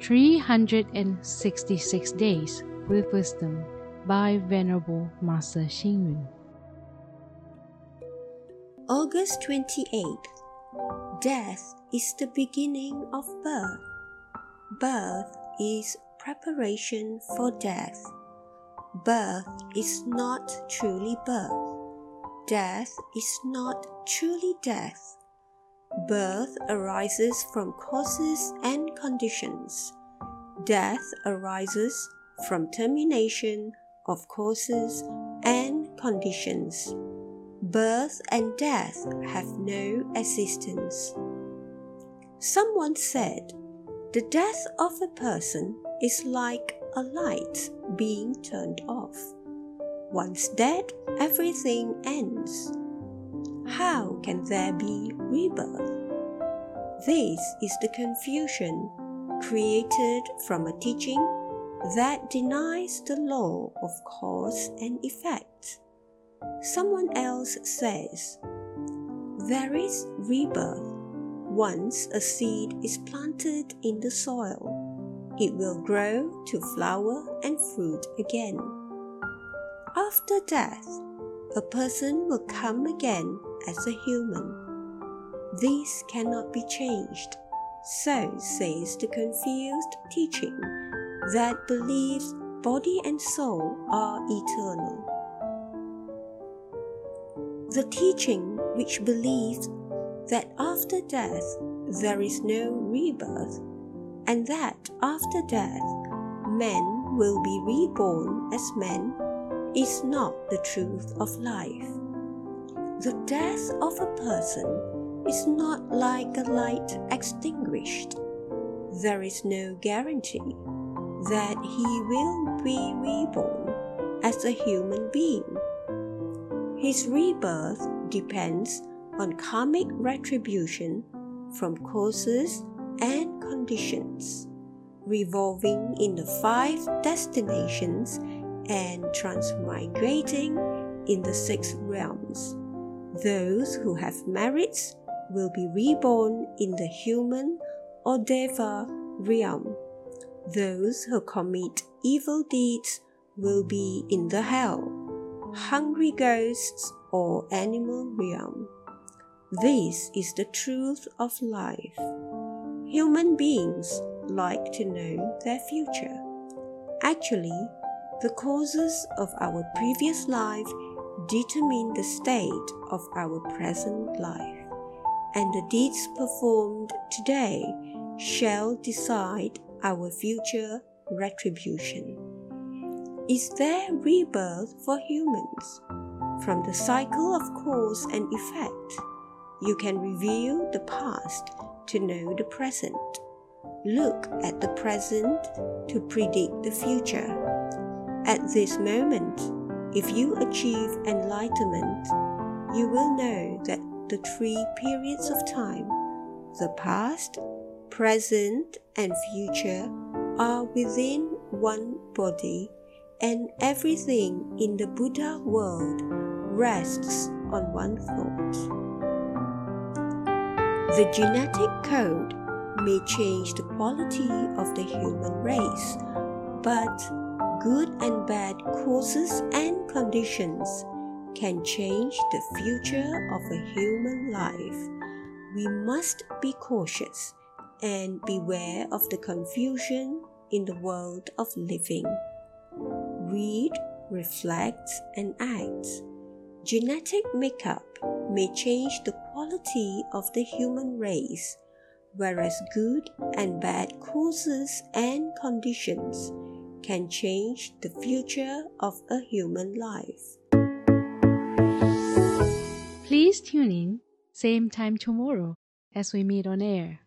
366 Days with Wisdom by Venerable Master Xing Yun. August 28th. Death is the beginning of birth. Birth is preparation for death. Birth is not truly birth. Death is not truly death. Birth arises from causes and conditions. Death arises from termination of causes and conditions. Birth and death have no existence. Someone said, The death of a person is like a light being turned off. Once dead, everything ends how can there be rebirth? This is the confusion created from a teaching that denies the law of cause and effect. Someone else says, There is rebirth. Once a seed is planted in the soil, it will grow to flower and fruit again. After death, a person will come again as a human. This cannot be changed, so says the confused teaching that believes body and soul are eternal. The teaching which believes that after death there is no rebirth, and that after death men will be reborn as men is not the truth of life. The death of a person is not like a light extinguished. There is no guarantee that he will be reborn as a human being. His rebirth depends on karmic retribution from causes and conditions, revolving in the five destinations and transmigrating in the six realms. Those who have merits will be reborn in the human or deva realm. Those who commit evil deeds will be in the hell, hungry ghosts, or animal realm. This is the truth of life. Human beings like to know their future. Actually, the causes of our previous life determine the state of our present life, and the deeds performed today shall decide our future retribution. Is there rebirth for humans? From the cycle of cause and effect, you can review the past to know the present. Look at the present to predict the future. At this moment, if you achieve enlightenment, you will know that the three periods of time, the past, present, and future, are within one body, and everything in the Buddha world rests on one thought. The genetic code may change the quality of the human race, but good and bad causes and conditions can change the future of a human life. We must be cautious and beware of the confusion in the world of living. Read, reflect, and act. Genetic makeup may change the quality of the human race, whereas good and bad causes and conditions can change the future of a human life. Please tune in, same time tomorrow as we meet on air.